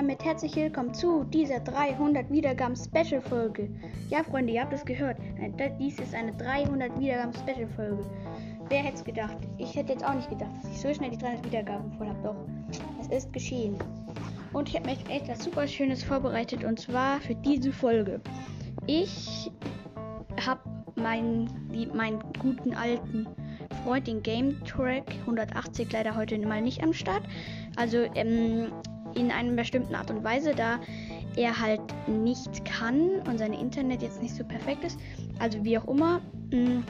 damit herzlich willkommen zu dieser 300 Wiedergaben Special Folge. Ja, Freunde, ihr habt es gehört. Dies ist eine 300 Wiedergaben Special Folge. Wer hätte es gedacht? Ich hätte jetzt auch nicht gedacht, dass ich so schnell die 300 Wiedergaben voll habe. Doch, es ist geschehen. Und ich habe mir etwas super Schönes vorbereitet und zwar für diese Folge. Ich habe meinen, meinen guten alten Freund, den Game Track 180, leider heute mal nicht am Start. Also ähm, in einer bestimmten Art und Weise, da er halt nicht kann und sein Internet jetzt nicht so perfekt ist. Also wie auch immer. Mm,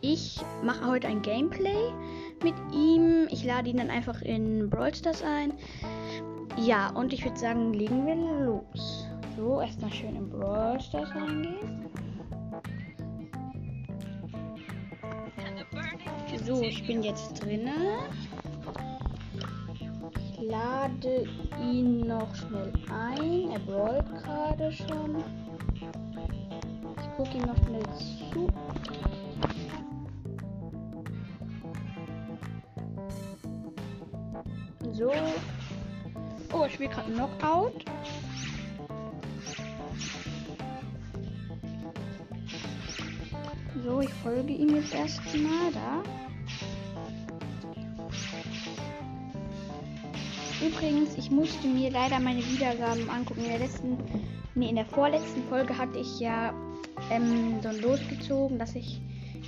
ich mache heute ein Gameplay mit ihm. Ich lade ihn dann einfach in Brawl Stars ein. Ja, und ich würde sagen, legen wir los. So, erstmal schön in Brawl Stars reingehen. So, ich bin jetzt drinnen. Ich lade ihn noch schnell ein. Er brawlt gerade schon. Ich gucke ihm noch schnell zu. So. Oh, ich spiele gerade Knockout. So, ich folge ihm jetzt erstmal da. Übrigens, ich musste mir leider meine Wiedergaben angucken. In der letzten, nee, in der vorletzten Folge hatte ich ja ähm, so losgezogen, dass ich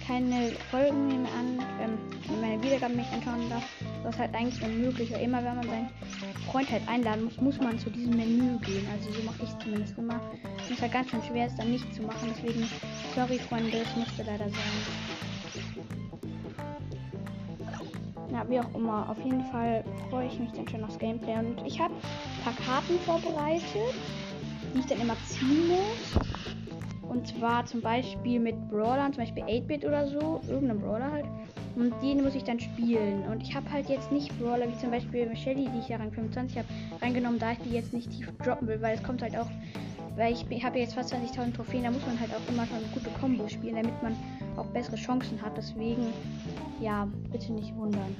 keine Folgen mehr an, ähm, meine Wiedergaben nicht anschauen darf. Das ist halt eigentlich unmöglich. Weil immer wenn man seinen Freund halt einladen muss, muss man zu diesem Menü gehen. Also so mache ich zumindest immer. Es ist halt ganz schön schwer, es dann nicht zu machen. Deswegen, sorry Freunde, es musste leider sein. Ja, wie auch immer. Auf jeden Fall freue ich mich dann schon aufs Gameplay. Und ich habe ein paar Karten vorbereitet, die ich dann immer ziehen muss. Und zwar zum Beispiel mit Brawlern, zum Beispiel 8-Bit oder so. Irgendein Brawler halt. Und den muss ich dann spielen. Und ich habe halt jetzt nicht Brawler wie zum Beispiel Shelly, die ich ja Rang 25 habe, reingenommen, da ich die jetzt nicht tief droppen will, weil es kommt halt auch, weil ich habe jetzt fast 20.000 Trophäen, da muss man halt auch immer schon gute Kombos spielen, damit man auch bessere Chancen hat. Deswegen, ja, bitte nicht wundern.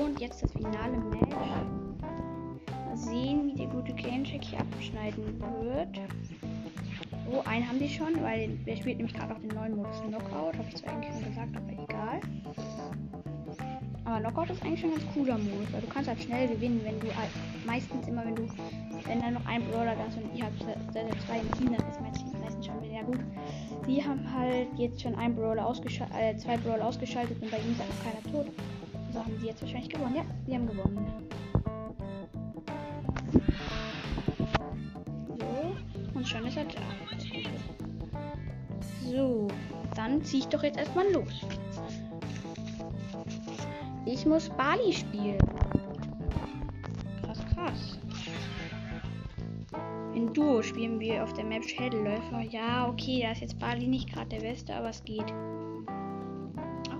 Und jetzt das finale Match. Mal sehen, wie der gute Gamecheck hier abschneiden wird. Oh, einen haben die schon, weil der spielt nämlich gerade auch den neuen Modus Knockout. Habe ich zwar eigentlich schon gesagt, aber egal. Aber Knockout ist eigentlich schon ein ganz cooler Modus, weil du kannst halt schnell gewinnen, wenn du halt meistens immer, wenn du, wenn dann noch ein Brawler da ist und sehr, sehr zwei im Team, dann ist meistens schon wieder gut. Die haben halt jetzt schon ein Brawler ausgeschaltet, äh, zwei Brawler ausgeschaltet und bei ihm ist einfach keiner tot. So haben sie jetzt wahrscheinlich gewonnen. Ja, sie haben gewonnen. So, und schon ist er da. So, dann ziehe ich doch jetzt erstmal los. Ich muss Bali spielen. Krass, krass. In Duo spielen wir auf der Map Schädelläufer. Ja, okay, da ist jetzt Bali nicht gerade der Beste, aber es geht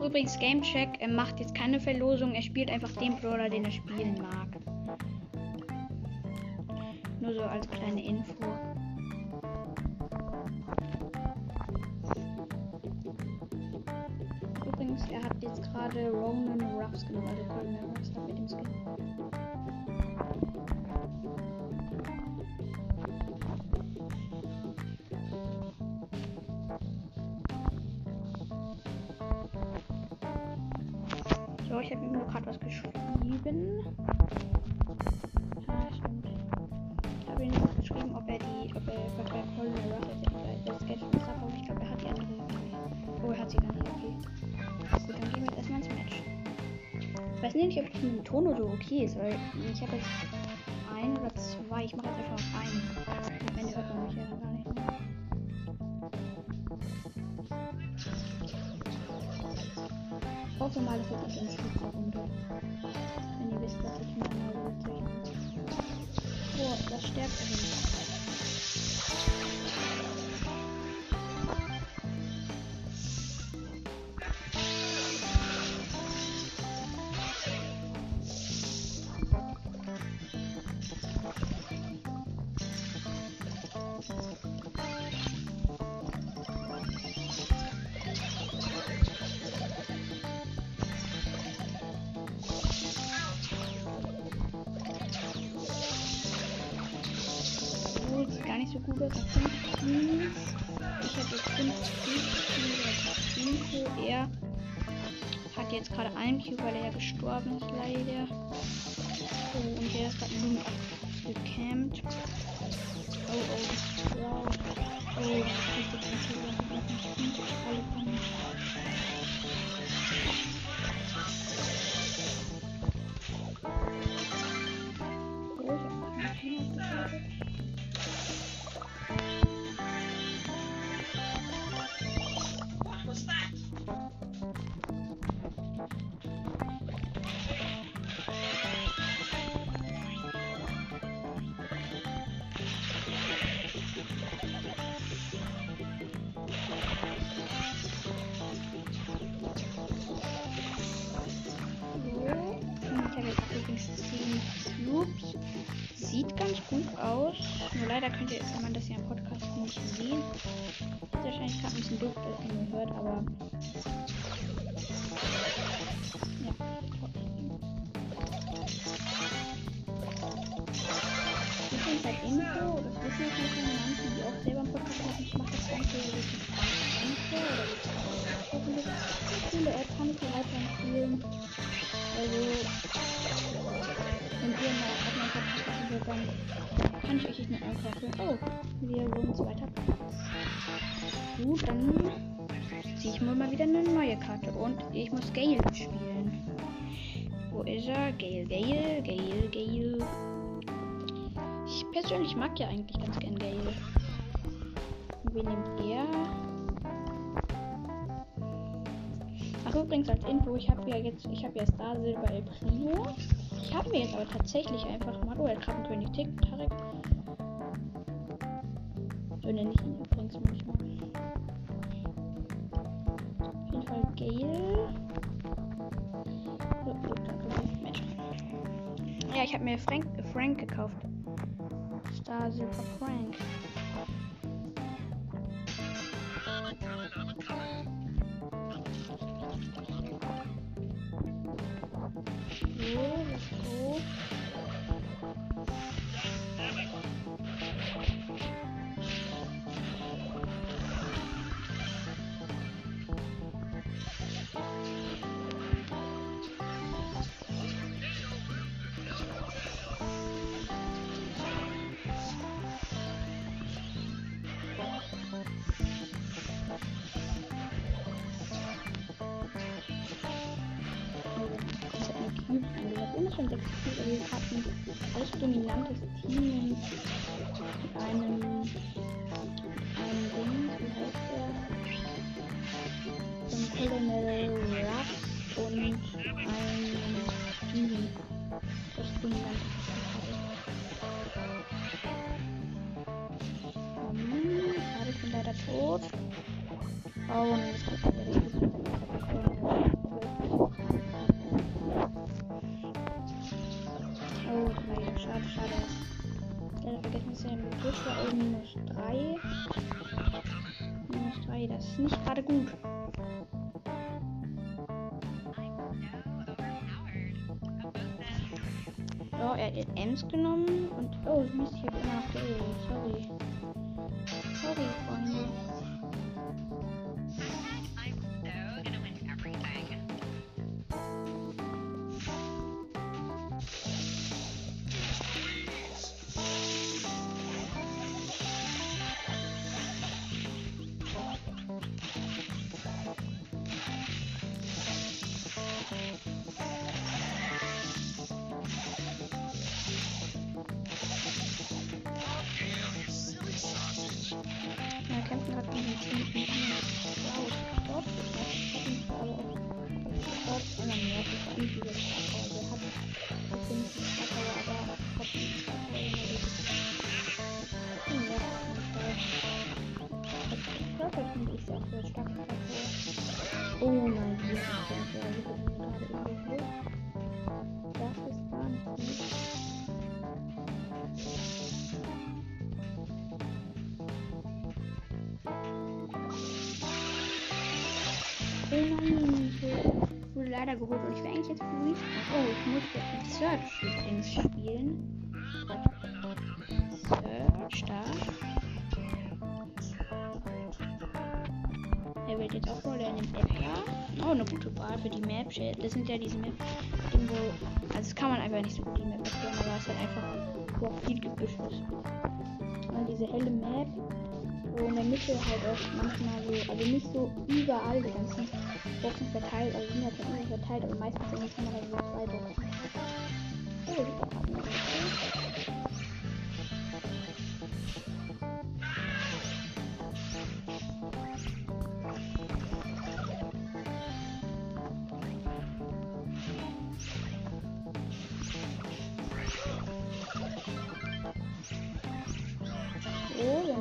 übrigens Gamecheck er macht jetzt keine Verlosung, er spielt einfach den Brawler, den er spielen mag. Nur so als kleine Info. Übrigens, er hat jetzt gerade Ronan Ruffs genommen, also Colonel Ruffs mit dem Skin. Weiß nicht, ob dem Ton oder okay ist, weil ich habe jetzt ein oder zwei. Ich mache jetzt einfach auf einen. Am Ende hört mich ja gar nicht. hoffe mal, es wird nicht ganz gut Runde. Wenn ihr wisst, was ich meine, Leute. Boah, das stärkt er nicht. Hat jetzt gerade einen Cube, weil er ja gestorben ist, leider. Oh, und der ist gerade Loom gecampt. Oh, oh, wow. Oh, das ist jetzt nicht so alle kommen. Aus. Nur leider könnt ihr, kann man das ja im Podcast nicht sehen. Ist wahrscheinlich gerade ein bisschen doof, dass nur hört, aber. Ja, Übrigens als Info, das wissen ja keine manche, die auch selber einen Podcast machen. Ich mache das Ganze Info oder wirklich coole App, kann ich dir weiterempfehlen. Also, wenn ihr mal auf meinem Podcast dann kann ich euch nicht mehr einkaufen. Oh, wir wurden zweiter Platz. Gut, dann ziehe ich mir mal wieder eine neue Karte und ich muss Gale spielen. Wo ist er? Gale, Gale, Gale, Gale. Ich persönlich mag ja eigentlich ganz gern Gale. Wen nimmt er? Ach übrigens als Info, ich habe ja jetzt, ich habe ja Star Silber El Primo. Ich habe mir jetzt aber tatsächlich einfach mal, oh, er hat einen König Tick, Tarek. So nenne ich ihn übrigens manchmal. Auf jeden Fall Gale. Oh, oh. Ja, ich habe mir Frank, äh, Frank gekauft. Star Silver Frank. 6 Cube, aber wir hatten alles dominantes Team mit einem, einem Ding, wie heißt der? Dem Colonel Ruffs und einem Steven. Das dominante Hm, gerade ich bin leider tot. Oh nein. Das gerade irgendwo. Das ist gar nicht. Oh nein, ich wurde leider geholt und ich wäre eigentlich jetzt Respawn. Oh, ich muss jetzt mit Search übrigens spielen. Search da. Er wird jetzt auch wohl in dem Edgar. Oh, eine gute Wahl für die Map. Das sind ja diese Map, irgendwo. Also, das kann man einfach nicht so gut die Map erklären, aber es halt einfach, wo auch viel Gebüsch ist. Und diese helle Map, wo in der Mitte halt auch manchmal so, also nicht so überall die ganzen Boxen verteilt, also sind halt immer verteilt, aber meistens sind es immer so zwei Boxen. Oh,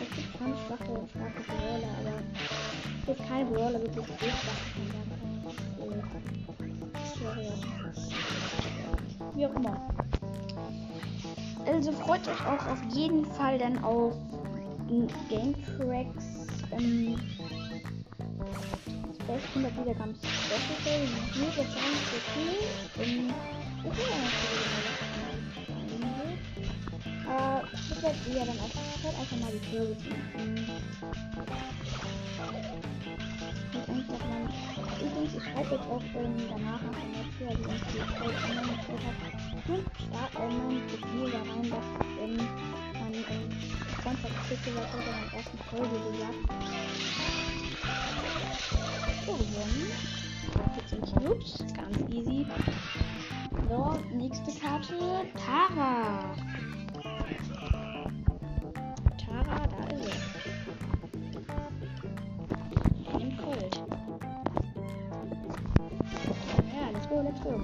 Es gibt schon schwache starke Brawler, aber es ist kein Brawler wirklich so schwach Wie auch immer. Also freut euch auch auf jeden Fall dann auf Game Tracks ähm, 100 Wiedergaben Special. Wie das sagen, so cool. Ähm, okay, äh, das wird ja dann auch halt einfach mal die Tür beziehen. Übrigens, ich schreibe jetzt auch ähm, danach nach der Tür, also wenn ich die Code online gestellt habe, und start äh, mein Profil da rein, dass ähm, man ähm, Freundschaftstitel was in der ersten Folge gesagt. So, gewonnen. 14 Cubes, ganz easy. So, nächste Karte, Tara. let's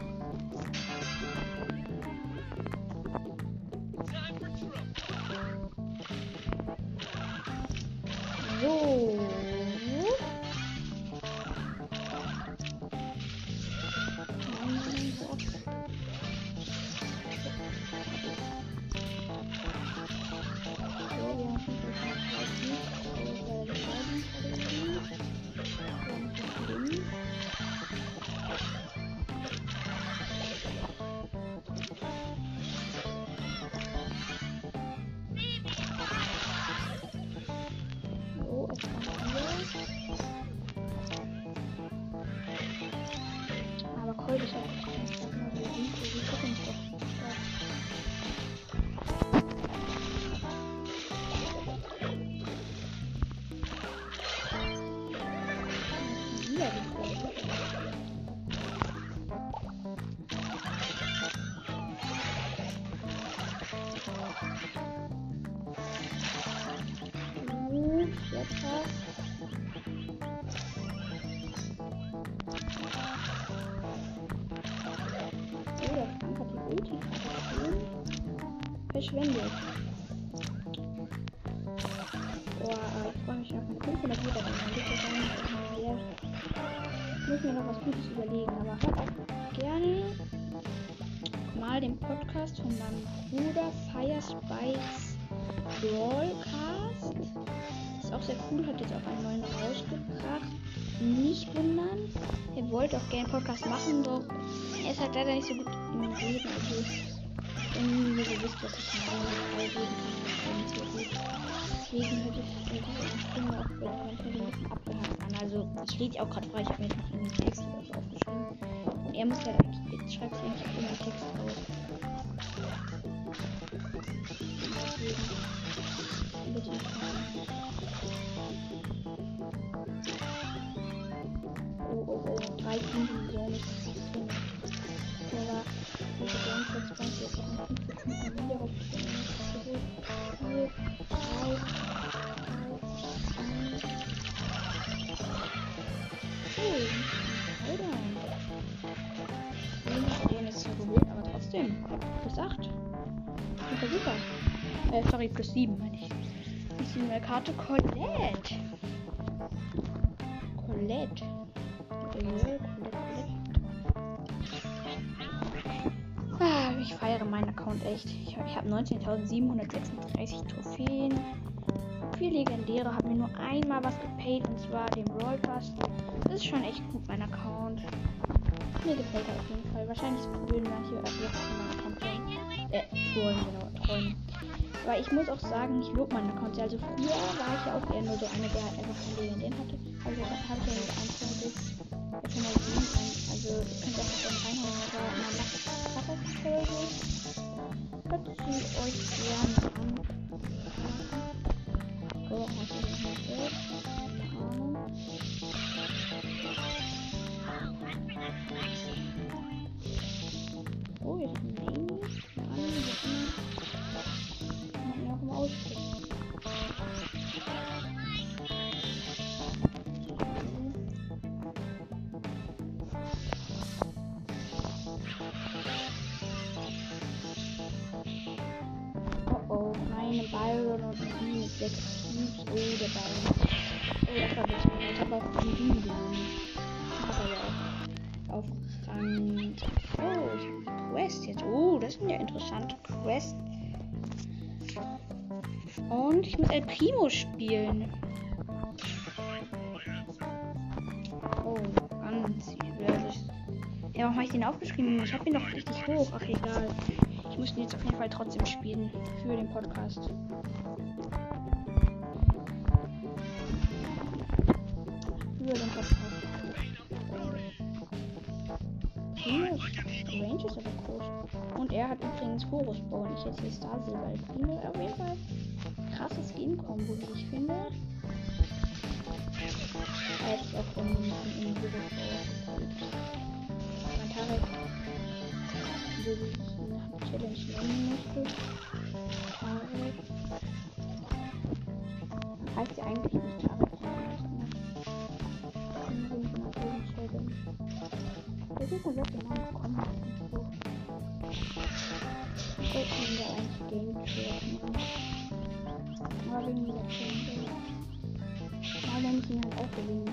verschwendet. Boah, ich freue mich auf eine 500 Meter, dann liegt das dann ja. Ich muss mir noch was Gutes überlegen, aber hört auch gerne mal den Podcast von meinem Bruder Fire Spikes Brawlcast. Sehr cool, hat jetzt auch einen neuen rausgebracht. Nicht wundern, er wollte auch gerne Podcast machen, doch er ist halt leider nicht so gut im Reden. Also wenn ihr wisst, was ich meine, Deswegen hätte ich diese Stimme auch bei manchen ein bisschen abgehakt an. Also ich rede auch gerade frei, ich habe mir noch einen Text aufgeschrieben. Und er muss ja eigentlich, jetzt schreibt sich eigentlich auch immer Text auf. Deswegen bitte oh, oh, drei Divisionen ist aber diese Gameplay-Sponsor ist auch ein 45 Minuten auf zurück. 4, 3, 2, 1. Oh, Alter. Ich bin jetzt so geholt, aber trotzdem. Plus 8. Super, super. Äh, sorry, plus 7 meine ich. Ich sehe eine Karte Colette. Colette. Ah, ich feiere meinen Account echt. Ich, ich habe 19.736 Trophäen. Vier Legendäre haben mir nur einmal was gepaid und zwar den Pass. Das ist schon echt gut, mein Account. Mir gefällt er auf jeden Fall. Wahrscheinlich will manche öfters meinem Account. Äh, träumen, genau, träumen. Aber ich muss auch sagen, ich lobe meinen Account. Also früher war ich ja auch eher nur so eine, der halt einfach keine Legendären hatte. Also habe ich ja mit 1,6 jetzt schon mal sehen. Also ihr könnt auch dann reinhauen, aber man macht Cover-Folge. Hört sie euch gerne an. So, du noch mal Geld? Oh, jetzt ein Name. Eine andere, jetzt immer. 6 Cubes. Oh, der Byron. Oh, das war ein bisschen. Ich habe genommen. Ich habe aber auch auf Rang. Oh, ich habe eine Quest jetzt. Oh, das sind ja interessante Quests. Und ich muss El Primo spielen. Oh, ganz übel. Ja, warum habe ich den aufgeschrieben? Ich habe ihn doch richtig hoch. Ach, egal. Ich muss ihn jetzt auf jeden Fall trotzdem spielen. Für den Podcast. Für den Podcast. Range ist aber groß. Und er hat übrigens Horus Bau. Ich jetzt hier Star Silber. Primo auf jeden Fall krasses Skin-Kombo, wie ich finde. Ist auch im, im Horus Bau. Mein Tarek, so wie ich der Challenge nennen möchte. Tarek. Heißt ja eigentlich ist ein sehr genau gekommen. So. Ihn ja eigentlich Game machen. Aber wegen dieser Challenge. Aber wenn ich ihn halt auch gewinnen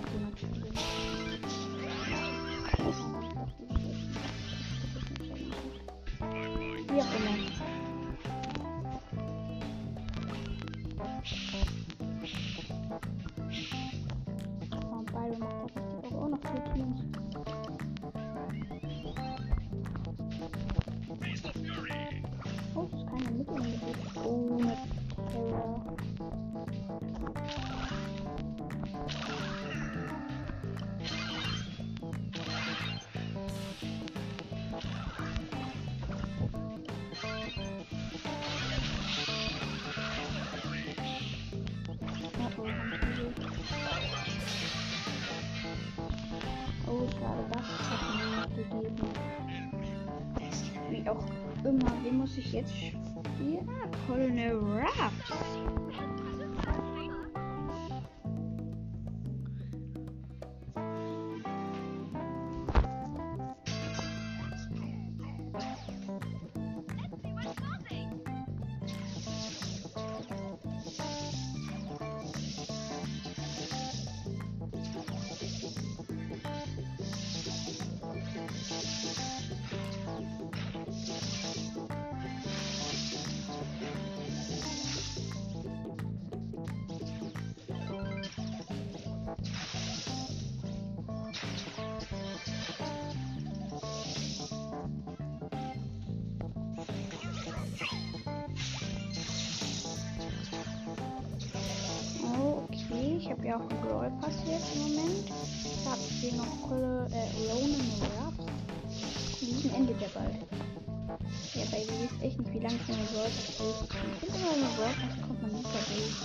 wen muss ich jetzt spielen? Ah, Colonel Raps. Ja auch einen Brawl Pass jetzt im Moment. Da habe ich hier noch Kolle, äh, Ronan Raps. Diesen endet der bald. Ja, bei ihr wisst echt nicht, wie lange ich einen Brawl spiele. Ich finde immer, wenn Brawl kommt man super durch.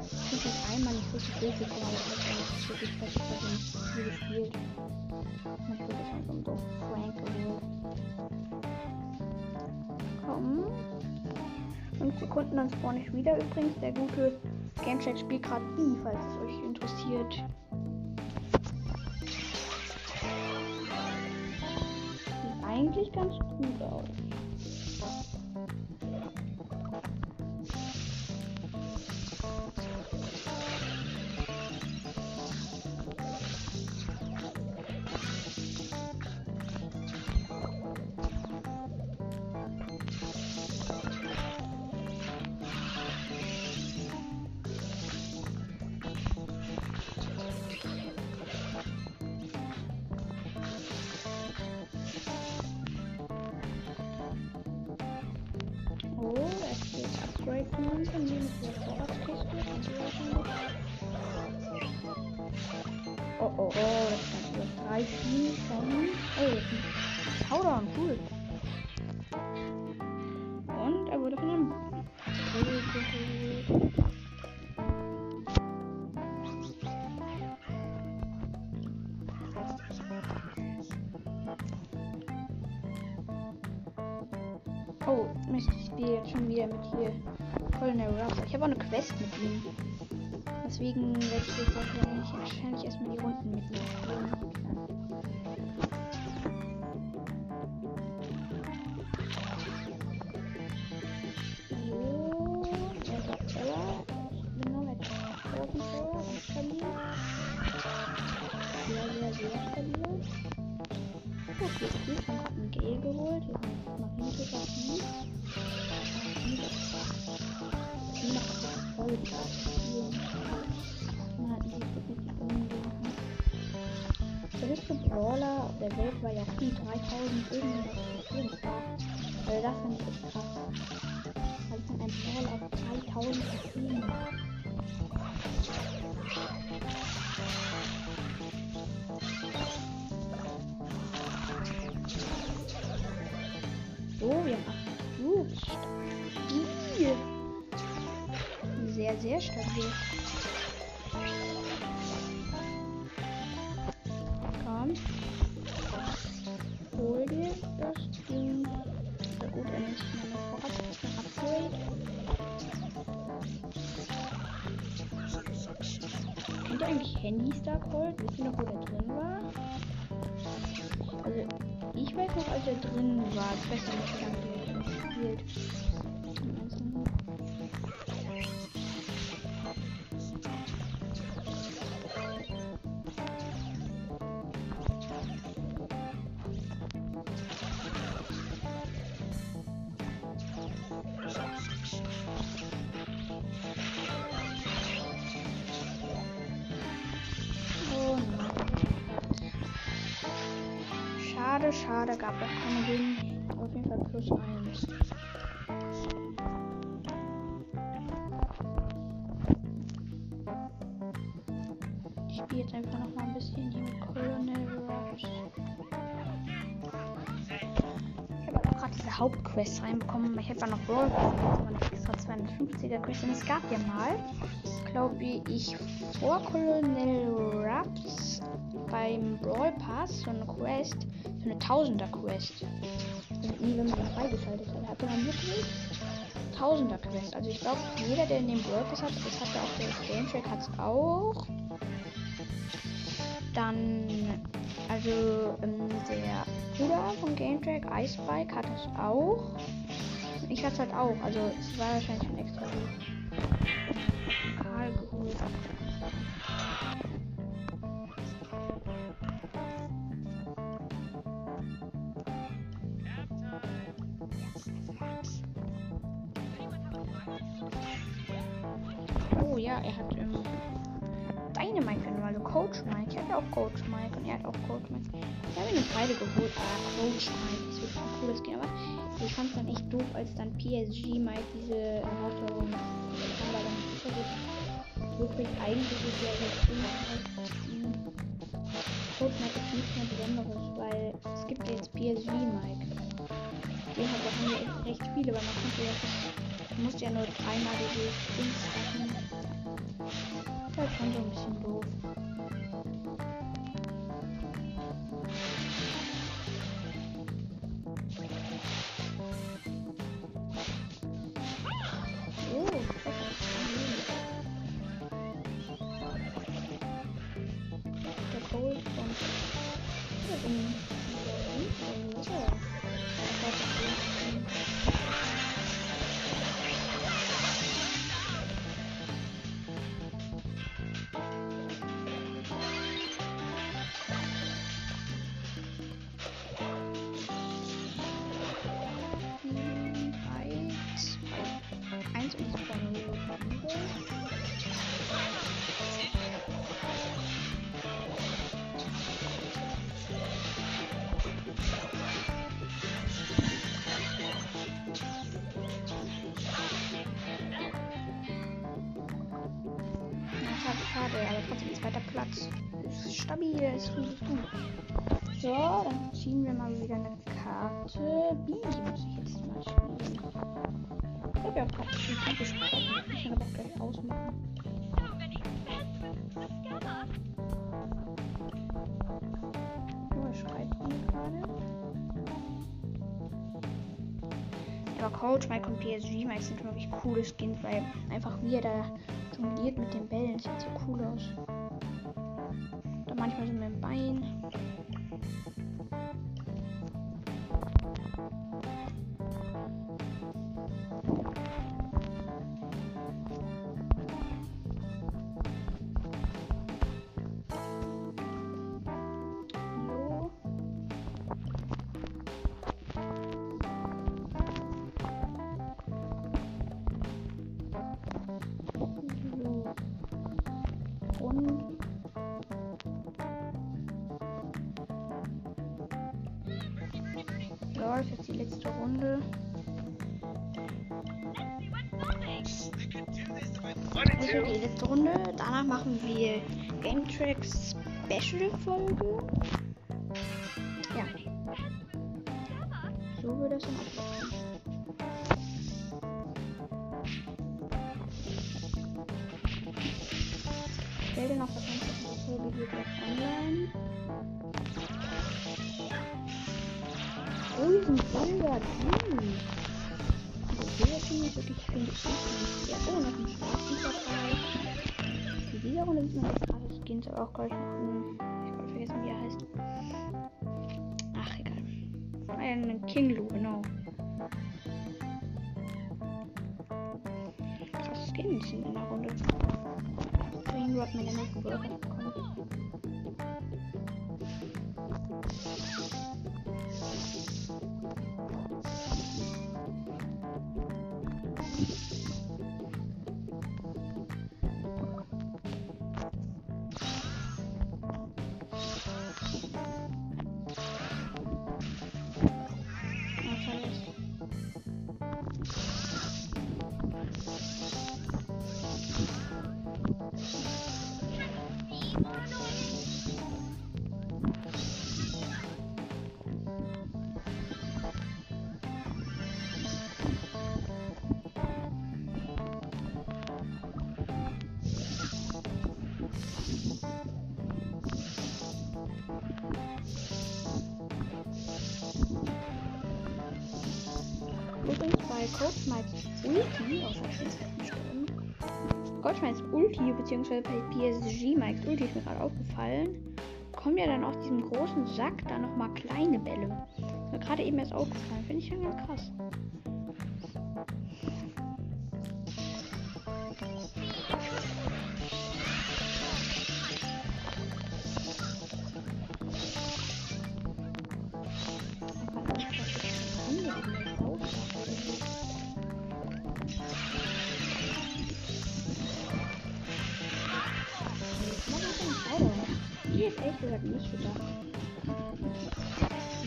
Ich finde das einmal nicht richtig durchgekommen, aber ist wirklich ich habe nicht viel gespielt. Und ich bin schon so Frank geworden. Komm. 5 Sekunden, dann spawn ich wieder übrigens. Der gute Gamechat spielt gerade B, falls es euch interessiert. Sieht eigentlich ganz gut aus. Geht Upgrade 19. Hier ist die Vorratskiste. Oh, oh, oh, das kann über drei Schienen kommen. Oh, das ist ein Showdown, Spiele jetzt schon wieder mit hier Colonel Ruff. Ich habe auch eine Quest mit ihm. Deswegen werde ich jetzt wahrscheinlich, wahrscheinlich erstmal die Runden mit ihm. Gut, ich habe einen Gale geholt. Hier ist Marinetherapie. Die macht das voll Der höchste Brawler der Welt war ja 3000 irgendwas. Also das finde ich echt krass. Also von einem Brawler auf 3000 Trophäen. So, Sehr, stabil. Komm. Hol dir das Ding. Na gut, er nimmt meine Vorratskiste Upgrade. Kennt ihr eigentlich Handy Star Cold? Wisst ihr noch, wo der drin war? Also, ich weiß noch, als er drin war. Ich weiß nicht, wie lange der gespielt. Schade, schade, gab es keine Win. Auf jeden Fall plus eins. Ich spiele jetzt einfach noch mal ein bisschen mit Colonel Rush. Ich habe auch gerade diese Hauptquest reinbekommen. Ich habe ja noch Brawl aber noch extra 250er Quest. Und es gab ja mal, glaube ich, vor Colonel Ruffs beim Brawl Pass so eine Quest, eine Tausender Quest. Also nie, wenn man ihn freigeschaltet hat. Hatte man wirklich Tausender Quest. Also ich glaube, jeder, der in dem Brawl Pass hat, das hat ja auch der Game Track hat es auch. Dann, also ähm, der Bruder von Game Track, Icebike, hat es auch. Ich hatte es halt auch. Also es war wahrscheinlich schon extra gut. Er hat ähm, Dynamite genommen, also Coach Mike. Ich hatte auch Coach Mike und er hat auch Coach Mike. Ich habe ihn beide geholt. Ah, Coach Mike, das wird ein cooles Game. Aber ich fand es dann echt doof, als dann PSG Mike diese Herausforderung kam, weil dann nicht so wirklich eigentlich ist ja so cool. Coach Mike ist nichts mehr Besonderes, weil es gibt jetzt PSG Mike. Den hat haben wir echt recht viele, weil man konnte ja Du musst ja nur dreimal diese Dings machen. Das ist schon so ein Karte. Bibi muss ich jetzt mal spielen. Ich habe ja auch gerade schon viel gesprochen. Ich kann aber auch gleich ausmachen. Er schreibt mir gerade. Aber Coach Mike und PSG Mike sind wirklich coole Skins, weil einfach wie er da jongliert mit den Bällen, sieht so cool aus. Da manchmal so mit dem Bein. Thank you. Ist jetzt die letzte Runde. Ja die letzte Runde. Danach machen wir Game Tracks Special Folge. Ja. So wird das dann ablaufen. Sind cool. Die Bilder finde ich wirklich, finde ich. Ja, oh, noch ein schwarzen dabei. In dieser Runde sieht man jetzt gerade Skins, aber auch gleich noch ein, ich habe vergessen, wie er heißt. Ach, egal. Ein Kinglu, genau. Krass Skins sind in der Runde. Hat mir den nächsten Bürger bekommen. Ulti, ist halt gestorben. Coachmites Ulti, beziehungsweise bei PSG Mikes Ulti ist mir gerade aufgefallen, kommen ja dann aus diesem großen Sack da nochmal kleine Bälle. Ist mir gerade eben erst aufgefallen, finde ich schon ganz krass. Ehrlich gesagt nicht gedacht.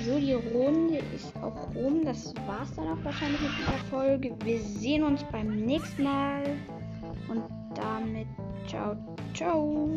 So, die Runde ist auch rum. Das war's dann auch wahrscheinlich mit dieser Folge. Wir sehen uns beim nächsten Mal. Und damit ciao, ciao.